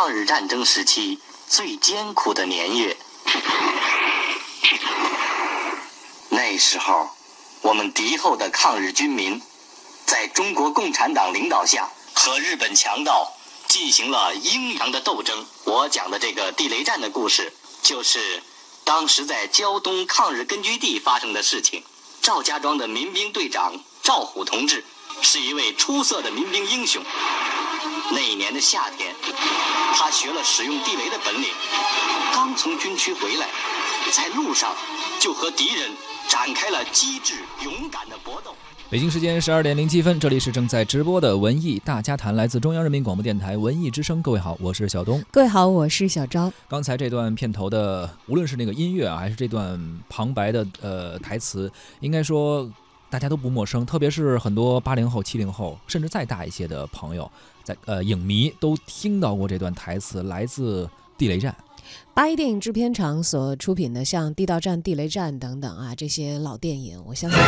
抗日战争时期最艰苦的年月。那时候，我们敌后的抗日军民，在中国共产党领导下，和日本强盗进行了英勇的斗争。我讲的这个地雷战的故事，就是当时在胶东抗日根据地发生的事情。赵家庄的民兵队长赵虎同志，是一位出色的民兵英雄。那一年的夏天，他学了使用地雷的本领，刚从军区回来，在路上就和敌人展开了机智勇敢的搏斗。北京时间十二点零七分，这里是正在直播的文艺大家谈，来自中央人民广播电台文艺之声。各位好，我是小东。各位好，我是小昭。刚才这段片头的，无论是那个音乐啊，还是这段旁白的呃台词，应该说大家都不陌生，特别是很多八零后、七零后，甚至再大一些的朋友，在呃影迷都听到过这段台词，来自《地雷战》。八一电影制片厂所出品的像《地道战》《地雷战》等等啊，这些老电影，我相信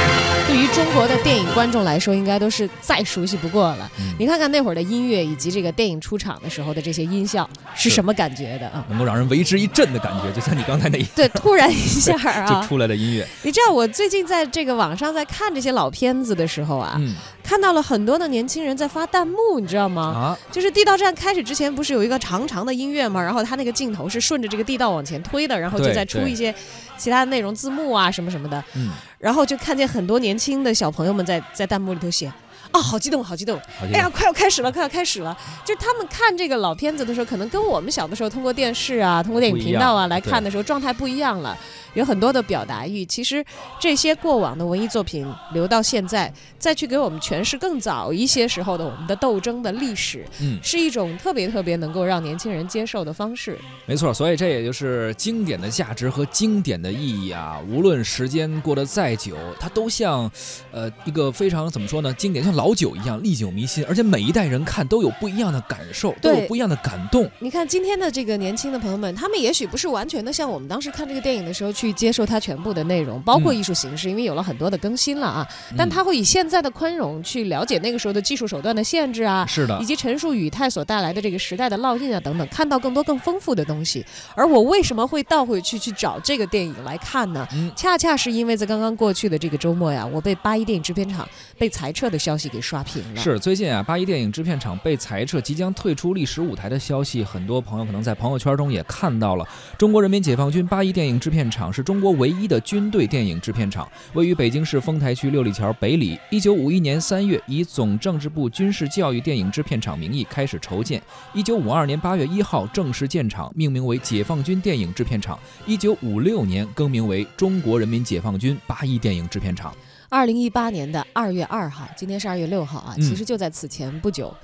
对于中国的电影观众来说，应该都是再熟悉不过了。你看看那会儿的音乐，以及这个电影出场的时候的这些音效，是什么感觉的啊？能够让人为之一振的感觉，就像你刚才那一对，突然一下啊，就出来的音乐。你知道我最近在这个网上在看这些老片子的时候啊，看到了很多的年轻人在发弹幕，你知道吗？啊，就是《地道战》开始之前不是有一个长长的音乐吗？然后他那个镜头是顺着这个。地道往前推的，然后就再出一些其他的内容字幕啊什么什么的，嗯，然后就看见很多年轻的小朋友们在在弹幕里头写。啊，好激动，好激动！哎呀，快要开始了，快要开始了！就是他们看这个老片子的时候，可能跟我们小的时候通过电视啊、通过电影频道啊来看的时候，状态不一样了，有很多的表达欲。其实这些过往的文艺作品留到现在，再去给我们诠释更早一些时候的我们的斗争的历史，嗯，是一种特别特别能够让年轻人接受的方式。没错，所以这也就是经典的价值和经典的意义啊！无论时间过得再久，它都像，呃，一个非常怎么说呢？经典像。老酒一样历久弥新，而且每一代人看都有不一样的感受，都有不一样的感动。你看今天的这个年轻的朋友们，他们也许不是完全的像我们当时看这个电影的时候去接受它全部的内容，包括艺术形式，因为有了很多的更新了啊。但他会以现在的宽容去了解那个时候的技术手段的限制啊，是的，以及陈述语态所带来的这个时代的烙印啊等等，看到更多更丰富的东西。而我为什么会倒回去去找这个电影来看呢？恰恰是因为在刚刚过去的这个周末呀，我被八一电影制片厂被裁撤的消息。给刷屏了。是最近啊，八一电影制片厂被裁撤，即将退出历史舞台的消息，很多朋友可能在朋友圈中也看到了。中国人民解放军八一电影制片厂是中国唯一的军队电影制片厂，位于北京市丰台区六里桥北里。一九五一年三月，以总政治部军事教育电影制片厂名义开始筹建。一九五二年八月一号正式建厂，命名为解放军电影制片厂。一九五六年更名为中国人民解放军八一电影制片厂。二零一八年的二月二号，今天是二月六号啊，其实就在此前不久，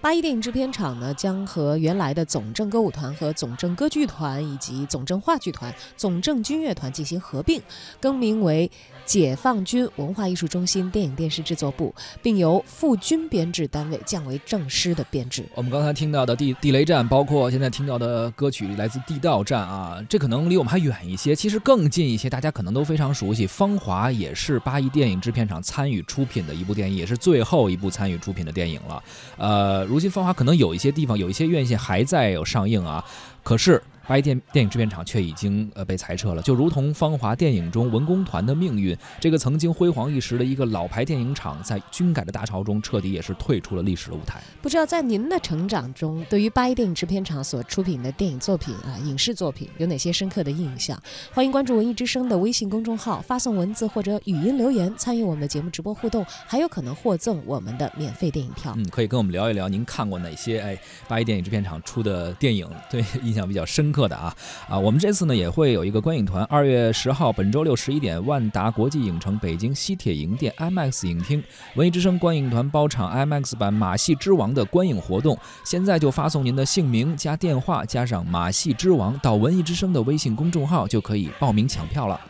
八一电影制片厂呢将和原来的总政歌舞团和总政歌剧团以及总政话剧团、总政军乐团进行合并，更名为解放军文化艺术中心电影电视制作部，并由副军编制单位降为正师的编制。我们刚才听到的地地雷战，包括现在听到的歌曲来自地道战啊，这可能离我们还远一些，其实更近一些，大家可能都非常熟悉，《芳华》也是八一电影。制片厂参与出品的一部电影，也是最后一部参与出品的电影了。呃，如今《芳华》可能有一些地方，有一些院线还在有上映啊，可是。八一电电影制片厂却已经呃被裁撤了，就如同《芳华》电影中文工团的命运，这个曾经辉煌一时的一个老牌电影厂，在军改的大潮中彻底也是退出了历史的舞台。不知道在您的成长中，对于八一电影制片厂所出品的电影作品啊，影视作品有哪些深刻的印象？欢迎关注文艺之声的微信公众号，发送文字或者语音留言，参与我们的节目直播互动，还有可能获赠我们的免费电影票。嗯，可以跟我们聊一聊您看过哪些哎八一电影制片厂出的电影，对印象比较深刻。刻的啊啊，我们这次呢也会有一个观影团，二月十号本周六十一点，万达国际影城北京西铁营店 IMAX 影厅，文艺之声观影团包场 IMAX 版《马戏之王》的观影活动。现在就发送您的姓名加电话加上《马戏之王》到文艺之声的微信公众号，就可以报名抢票了。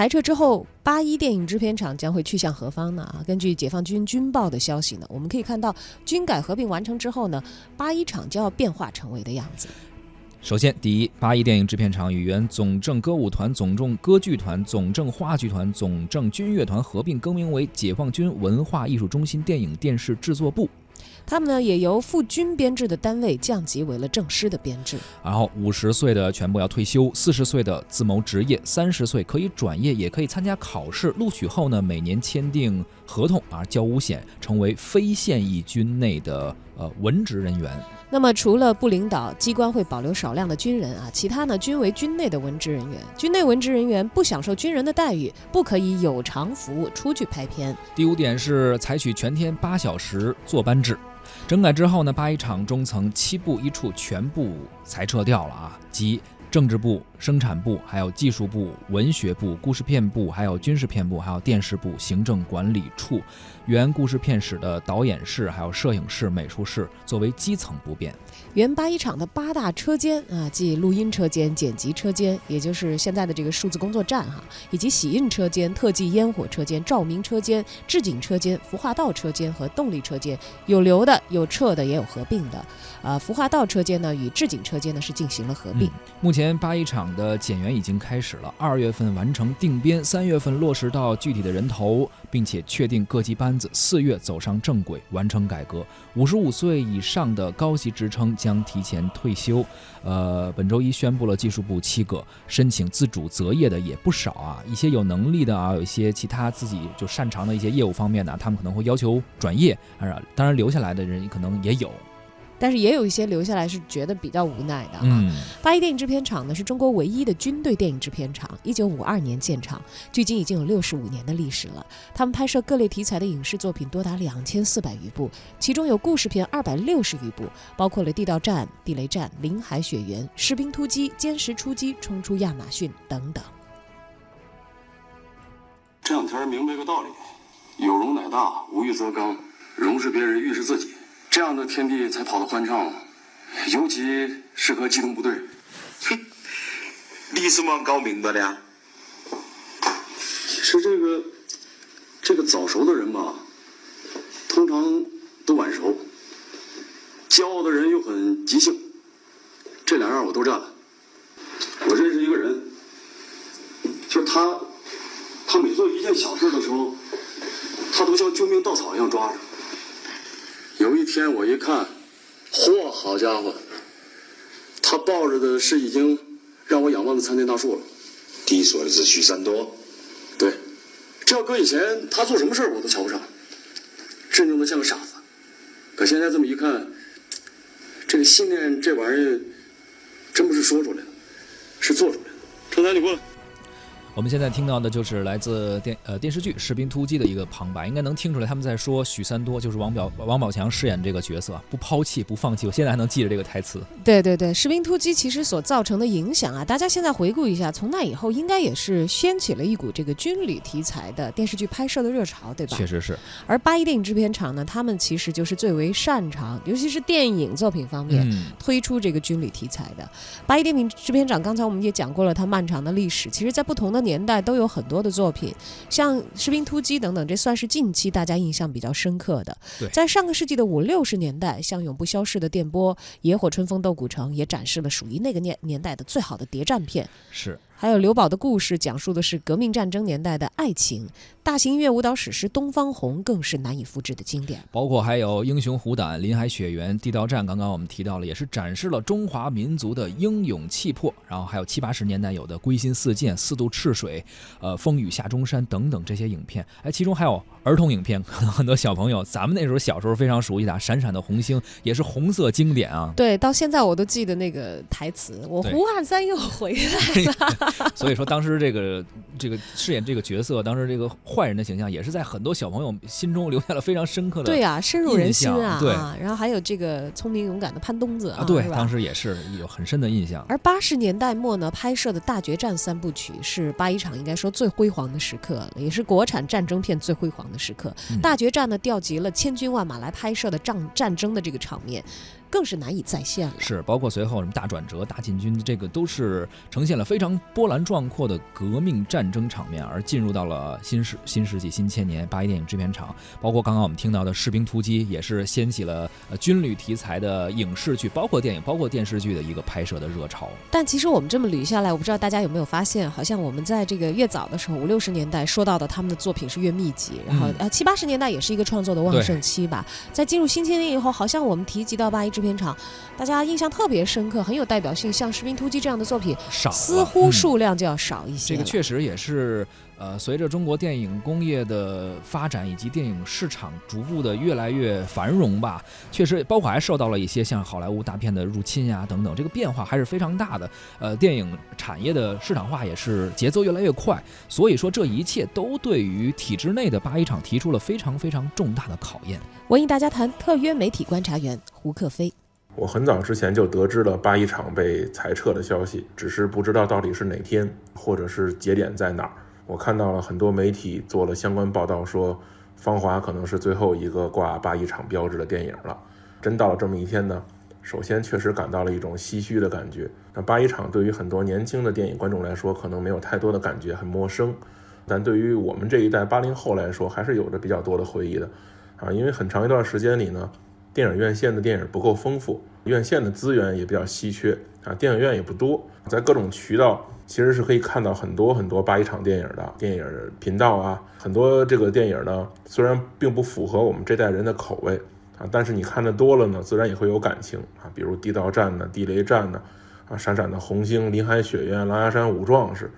裁撤之后，八一电影制片厂将会去向何方呢？啊，根据解放军军报的消息呢，我们可以看到，军改合并完成之后呢，八一厂将要变化成为的样子。首先，第一，八一电影制片厂与原总政歌舞团、总政歌剧团、总政话剧团、总政军乐团合并，更名为解放军文化艺术中心电影电视制作部。他们呢，也由副军编制的单位降级为了正师的编制。然后，五十岁的全部要退休，四十岁的自谋职业，三十岁可以转业，也可以参加考试。录取后呢，每年签订合同啊，交五险，成为非现役军内的呃文职人员。那么，除了部领导机关会保留少量的军人啊，其他呢均为军内的文职人员。军内文职人员不享受军人的待遇，不可以有偿服务出去拍片。第五点是采取全天八小时坐班制。整改之后呢，八一厂中层七部一处全部裁撤掉了啊，即。政治部、生产部、还有技术部、文学部、故事片部、还有军事片部、还有电视部、行政管理处，原故事片室的导演室、还有摄影室、美术室作为基层不变。原八一厂的八大车间啊，即录音车间、剪辑车间，也就是现在的这个数字工作站哈，以及洗印车间、特技烟火车间、照明车间、置景车间、服化道车间和动力车间，有留的、有撤的，也有合并的。呃，服化道车间呢与置景车间呢是进行了合并。目前八一厂的减员已经开始了，二月份完成定编，三月份落实到具体的人头，并且确定各级班子，四月走上正轨，完成改革。五十五岁以上的高级职称将提前退休。呃，本周一宣布了技术部七个申请自主择业的也不少啊，一些有能力的啊，有一些其他自己就擅长的一些业务方面呢，他们可能会要求转业，当然留下来的人可能也有。但是也有一些留下来是觉得比较无奈的啊。八一电影制片厂呢是中国唯一的军队电影制片厂，一九五二年建厂，距今已经有六十五年的历史了。他们拍摄各类题材的影视作品多达两千四百余部，其中有故事片二百六十余部，包括了《地道战》《地雷战》《林海雪原》《士兵突击》《歼十出击》《冲出亚马逊》等等。这两天明白个道理：有容乃大，无欲则刚。容是别人，欲是自己。这样的天地才跑得欢畅，尤其适合机动部队。哼，你怎么搞明白的呀？是这个，这个早熟的人吧，通常都晚熟；骄傲的人又很急性，这两样我都占了。我认识一个人，就是他，他每做一件小事的时候，他都像救命稻草一样抓着。有一天我一看，嚯，好家伙，他抱着的是已经让我仰望的参天大树了。你说的是许三多？对，这要搁以前，他做什么事我都瞧不上，镇定的像个傻子。可现在这么一看，这个信念这玩意儿，真不是说出来的，是做出来的。程南，你过来。我们现在听到的就是来自电呃电视剧《士兵突击》的一个旁白，应该能听出来他们在说许三多，就是王表王宝强饰演这个角色，不抛弃不放弃。我现在还能记着这个台词。对对对，《士兵突击》其实所造成的影响啊，大家现在回顾一下，从那以后应该也是掀起了一股这个军旅题材的电视剧拍摄的热潮，对吧？确实是。而八一电影制片厂呢，他们其实就是最为擅长，尤其是电影作品方面推出这个军旅题材的。八一电影制片厂，刚才我们也讲过了，它漫长的历史，其实在不同的年代都有很。很多的作品，像《士兵突击》等等，这算是近期大家印象比较深刻的。在上个世纪的五六十年代，像《永不消逝的电波》《野火春风斗古城》也展示了属于那个年年代的最好的谍战片。是。还有刘宝的故事，讲述的是革命战争年代的爱情。大型音乐舞蹈史诗《东方红》更是难以复制的经典。包括还有《英雄虎胆》《林海雪原》《地道战》，刚刚我们提到了，也是展示了中华民族的英勇气魄。然后还有七八十年代有的《归心似箭》《四渡赤水》呃《风雨下中山》等等这些影片。哎，其中还有儿童影片，可能很多小朋友咱们那时候小时候非常熟悉的《闪闪的红星》，也是红色经典啊。对，到现在我都记得那个台词：“我胡汉三又回来了。” 所以说，当时这个这个饰演这个角色，当时这个坏人的形象，也是在很多小朋友心中留下了非常深刻的对呀，深入人心啊。对，然后还有这个聪明勇敢的潘冬子啊，对，当时也是有很深的印象。而八十年代末呢，拍摄的大决战三部曲是八一厂应该说最辉煌的时刻，也是国产战争片最辉煌的时刻。大决战呢，调集了千军万马来拍摄的战战争的这个场面。更是难以再现了。是，包括随后什么大转折、大进军，这个都是呈现了非常波澜壮阔的革命战争场面，而进入到了新世新世纪新千年八一电影制片厂。包括刚刚我们听到的《士兵突击》，也是掀起了呃军旅题材的影视剧，包括电影、包括电视剧的一个拍摄的热潮。但其实我们这么捋下来，我不知道大家有没有发现，好像我们在这个越早的时候，五六十年代说到的他们的作品是越密集，然后呃七八十年代也是一个创作的旺盛期吧。在进入新千年以后，好像我们提及到八一制片厂，大家印象特别深刻，很有代表性，像《士兵突击》这样的作品，少似乎数量就要少一些。这个确实也是。呃，随着中国电影工业的发展以及电影市场逐步的越来越繁荣吧，确实包括还受到了一些像好莱坞大片的入侵呀等等，这个变化还是非常大的。呃，电影产业的市场化也是节奏越来越快，所以说这一切都对于体制内的八一厂提出了非常非常重大的考验。文艺大家谈特约媒体观察员胡克飞，我很早之前就得知了八一厂被裁撤的消息，只是不知道到底是哪天，或者是节点在哪儿。我看到了很多媒体做了相关报道，说《芳华》可能是最后一个挂八一厂标志的电影了。真到了这么一天呢？首先确实感到了一种唏嘘的感觉。那八一厂对于很多年轻的电影观众来说，可能没有太多的感觉，很陌生。但对于我们这一代八零后来说，还是有着比较多的回忆的。啊，因为很长一段时间里呢，电影院线的电影不够丰富，院线的资源也比较稀缺啊，电影院也不多，在各种渠道。其实是可以看到很多很多八一厂电影的电影频道啊，很多这个电影呢，虽然并不符合我们这代人的口味啊，但是你看的多了呢，自然也会有感情啊。比如《地道战》呢，《地雷战》呢，啊，《闪闪的红星》《林海雪原》《狼牙山五壮士》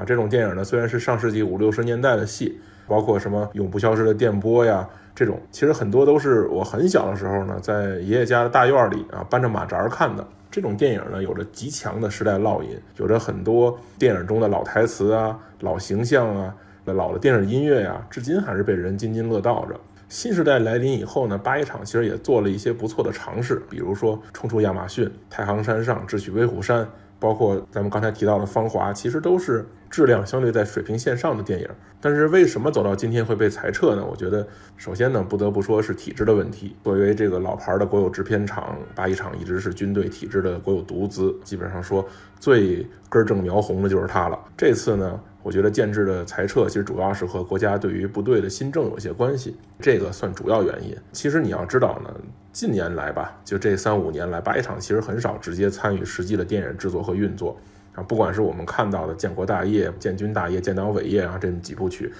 啊，这种电影呢，虽然是上世纪五六十年代的戏，包括什么《永不消失的电波》呀，这种其实很多都是我很小的时候呢，在爷爷家的大院里啊，搬着马扎看的。这种电影呢，有着极强的时代烙印，有着很多电影中的老台词啊、老形象啊、老的电影音乐呀，至今还是被人津津乐道着。新时代来临以后呢，八一厂其实也做了一些不错的尝试，比如说《冲出亚马逊》《太行山上》《智取威虎山》。包括咱们刚才提到的《芳华》，其实都是质量相对在水平线上的电影。但是为什么走到今天会被裁撤呢？我觉得，首先呢，不得不说是体制的问题。作为这个老牌的国有制片厂，八一厂一直是军队体制的国有独资，基本上说最根正苗红的就是它了。这次呢？我觉得建制的裁撤其实主要是和国家对于部队的新政有些关系，这个算主要原因。其实你要知道呢，近年来吧，就这三五年来，八一厂其实很少直接参与实际的电影制作和运作啊。不管是我们看到的《建国大业》《建军大业》《建党伟业》啊这几部曲，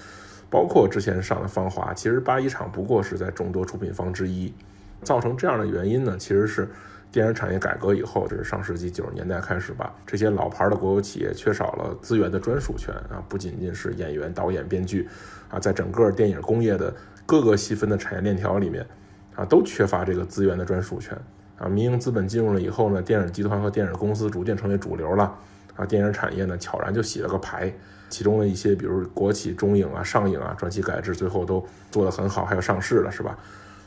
包括之前上的《芳华》，其实八一厂不过是在众多出品方之一。造成这样的原因呢，其实是。电影产业改革以后，这是上世纪九十年代开始吧，这些老牌的国有企业缺少了资源的专属权啊，不仅仅是演员、导演、编剧啊，在整个电影工业的各个细分的产业链条里面啊，都缺乏这个资源的专属权啊。民营资本进入了以后呢，电影集团和电影公司逐渐成为主流了啊，电影产业呢悄然就洗了个牌，其中的一些比如国企中影啊、上影啊，转期改制最后都做得很好，还有上市了是吧？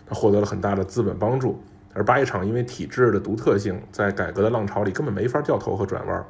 它获得了很大的资本帮助。而八一厂因为体制的独特性，在改革的浪潮里根本没法掉头和转弯，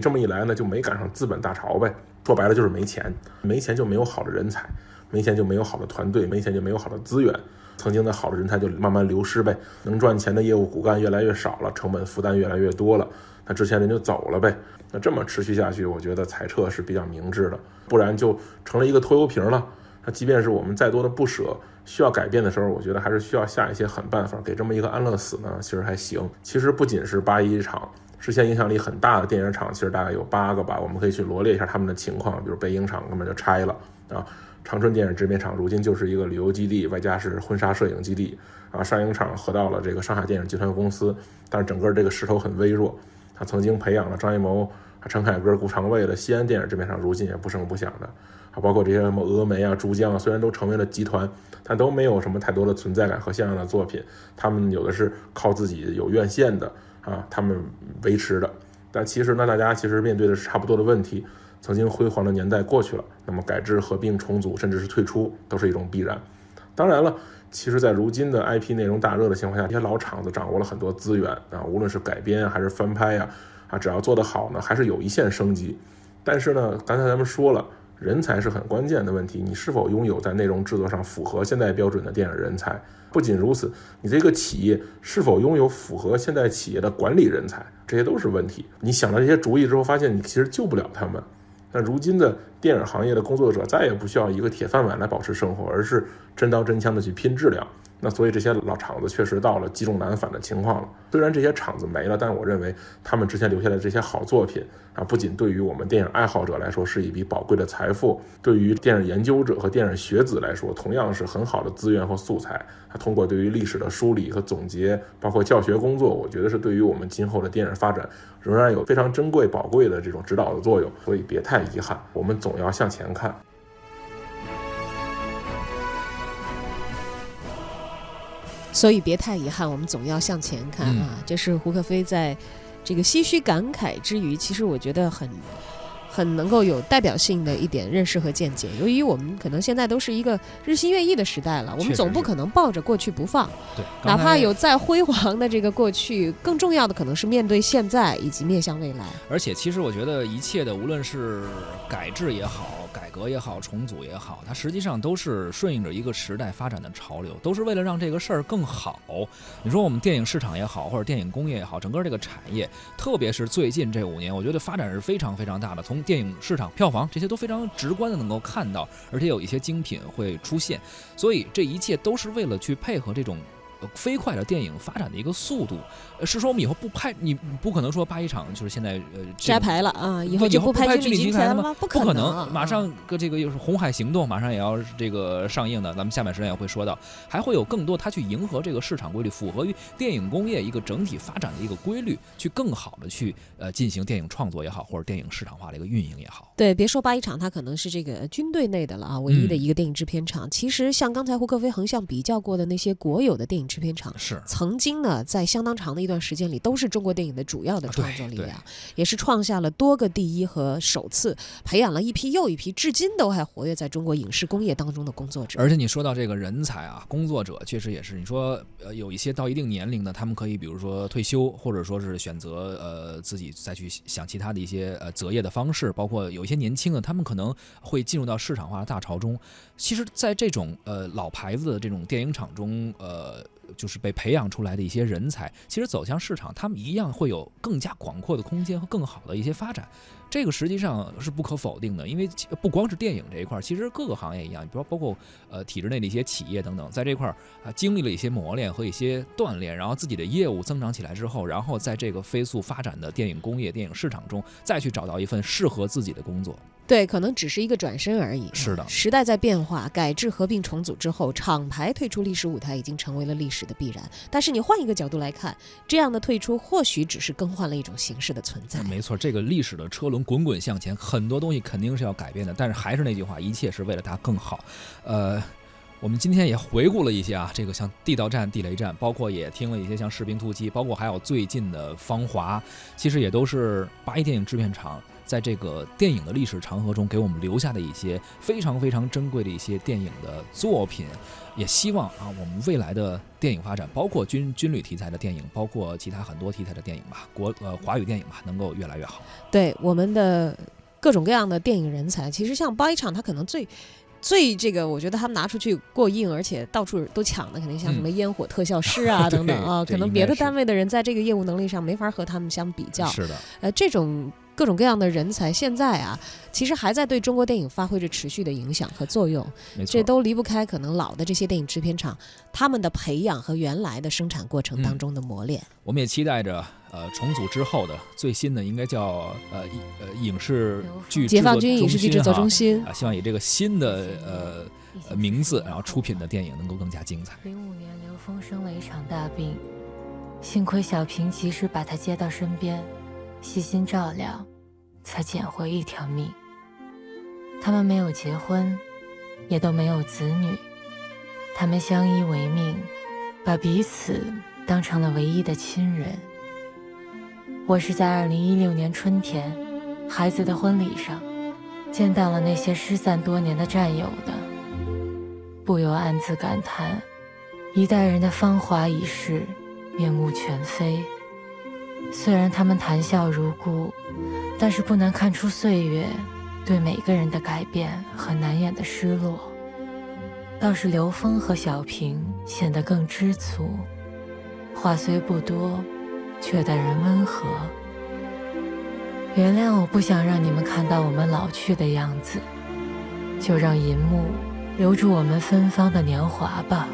这么一来呢，就没赶上资本大潮呗。说白了就是没钱，没钱就没有好的人才，没钱就没有好的团队，没钱就没有好的资源。曾经的好的人才就慢慢流失呗，能赚钱的业务骨干越来越少了，成本负担越来越多了，那之前人就走了呗。那这么持续下去，我觉得裁撤是比较明智的，不然就成了一个拖油瓶了。那即便是我们再多的不舍。需要改变的时候，我觉得还是需要下一些狠办法，给这么一个安乐死呢，其实还行。其实不仅是八一厂，之前影响力很大的电影厂，其实大概有八个吧，我们可以去罗列一下他们的情况。比如北影厂根本就拆了啊，长春电影制片厂如今就是一个旅游基地，外加是婚纱摄影基地啊。上影厂合到了这个上海电影集团公司，但是整个这个势头很微弱。他曾经培养了张艺谋、陈凯歌、顾长卫的西安电影制片厂，如今也不声不响的。啊，包括这些什么峨眉啊、珠江啊，虽然都成为了集团，但都没有什么太多的存在感和像样的作品。他们有的是靠自己有院线的啊，他们维持的。但其实呢，大家其实面对的是差不多的问题。曾经辉煌的年代过去了，那么改制、合并、重组，甚至是退出，都是一种必然。当然了，其实，在如今的 IP 内容大热的情况下，这些老厂子掌握了很多资源啊，无论是改编还是翻拍呀，啊，只要做得好呢，还是有一线生机。但是呢，刚才咱们说了。人才是很关键的问题。你是否拥有在内容制作上符合现代标准的电影人才？不仅如此，你这个企业是否拥有符合现代企业的管理人才？这些都是问题。你想了这些主意之后，发现你其实救不了他们。那如今的电影行业的工作者再也不需要一个铁饭碗来保持生活，而是真刀真枪的去拼质量。那所以这些老厂子确实到了积重难返的情况了。虽然这些厂子没了，但我认为他们之前留下的这些好作品啊，不仅对于我们电影爱好者来说是一笔宝贵的财富，对于电影研究者和电影学子来说，同样是很好的资源和素材。它通过对于历史的梳理和总结，包括教学工作，我觉得是对于我们今后的电影发展仍然有非常珍贵、宝贵的这种指导的作用。所以别太遗憾，我们总要向前看。所以别太遗憾，我们总要向前看啊！这是胡可飞在这个唏嘘感慨之余，其实我觉得很很能够有代表性的一点认识和见解。由于我们可能现在都是一个日新月异的时代了，我们总不可能抱着过去不放。对，哪怕有再辉煌的这个过去，更重要的可能是面对现在以及面向未来。而且，其实我觉得一切的，无论是改制也好。改革也好，重组也好，它实际上都是顺应着一个时代发展的潮流，都是为了让这个事儿更好。你说我们电影市场也好，或者电影工业也好，整个这个产业，特别是最近这五年，我觉得发展是非常非常大的。从电影市场、票房这些都非常直观的能够看到，而且有一些精品会出现，所以这一切都是为了去配合这种。飞快的电影发展的一个速度，是说我们以后不拍，你不可能说八一厂就是现在呃摘牌了啊，以后就不拍军旅题材了吗？不可能，马上个这个又是红海行动，马上也要这个上映的，咱们下面时间也会说到，还会有更多它去迎合这个市场规律，符合于电影工业一个整体发展的一个规律，去更好的去呃进行电影创作也好，或者电影市场化的一个运营也好。对，别说八一厂，它可能是这个军队内的了啊，唯一的一个电影制片厂。其实像刚才胡克飞横向比较过的那些国有的电影制片厂是。曾经呢，在相当长的一段时间里，都是中国电影的主要的创作力量，也是创下了多个第一和首次，培养了一批又一批，至今都还活跃在中国影视工业当中的工作者。而且你说到这个人才啊，工作者确实也是，你说呃，有一些到一定年龄的，他们可以比如说退休，或者说是选择呃自己再去想其他的一些呃择业的方式，包括有一些年轻的，他们可能会进入到市场化的大潮中。其实，在这种呃老牌子的这种电影厂中，呃。就是被培养出来的一些人才，其实走向市场，他们一样会有更加广阔的空间和更好的一些发展。这个实际上是不可否定的，因为不光是电影这一块，其实各个行业一样，比如包括呃体制内的一些企业等等，在这块儿啊经历了一些磨练和一些锻炼，然后自己的业务增长起来之后，然后在这个飞速发展的电影工业、电影市场中，再去找到一份适合自己的工作。对，可能只是一个转身而已。是的，时代在变化，改制、合并、重组之后，厂牌退出历史舞台已经成为了历史的必然。但是你换一个角度来看，这样的退出或许只是更换了一种形式的存在。没错，这个历史的车轮滚滚向前，很多东西肯定是要改变的。但是还是那句话，一切是为了它更好。呃，我们今天也回顾了一些啊，这个像地道战、地雷战，包括也听了一些像士兵突击，包括还有最近的芳华，其实也都是八一电影制片厂。在这个电影的历史长河中，给我们留下的一些非常非常珍贵的一些电影的作品，也希望啊，我们未来的电影发展，包括军军旅题材的电影，包括其他很多题材的电影吧，国呃华语电影吧，能够越来越好。对我们的各种各样的电影人才，其实像八一厂，他可能最最这个，我觉得他们拿出去过硬，而且到处都抢的，肯定像什么烟火特效师啊 等等啊，可能别的单位的人在这个业务能力上没法和他们相比较。是的，呃，这种。各种各样的人才，现在啊，其实还在对中国电影发挥着持续的影响和作用。这都离不开可能老的这些电影制片厂他们的培养和原来的生产过程当中的磨练。我们也期待着，呃，重组之后的最新的应该叫呃呃影视剧解放军影视剧制作中心啊，希望以这个新的呃名字，然后出品的电影能够更加精彩。零五年，刘峰生了一场大病，幸亏小平及时把他接到身边。细心照料，才捡回一条命。他们没有结婚，也都没有子女，他们相依为命，把彼此当成了唯一的亲人。我是在二零一六年春天，孩子的婚礼上，见到了那些失散多年的战友的，不由暗自感叹：一代人的芳华已逝，面目全非。虽然他们谈笑如故，但是不难看出岁月对每个人的改变和难掩的失落，倒是刘峰和小平显得更知足，话虽不多，却待人温和。原谅我不想让你们看到我们老去的样子，就让银幕留住我们芬芳的年华吧。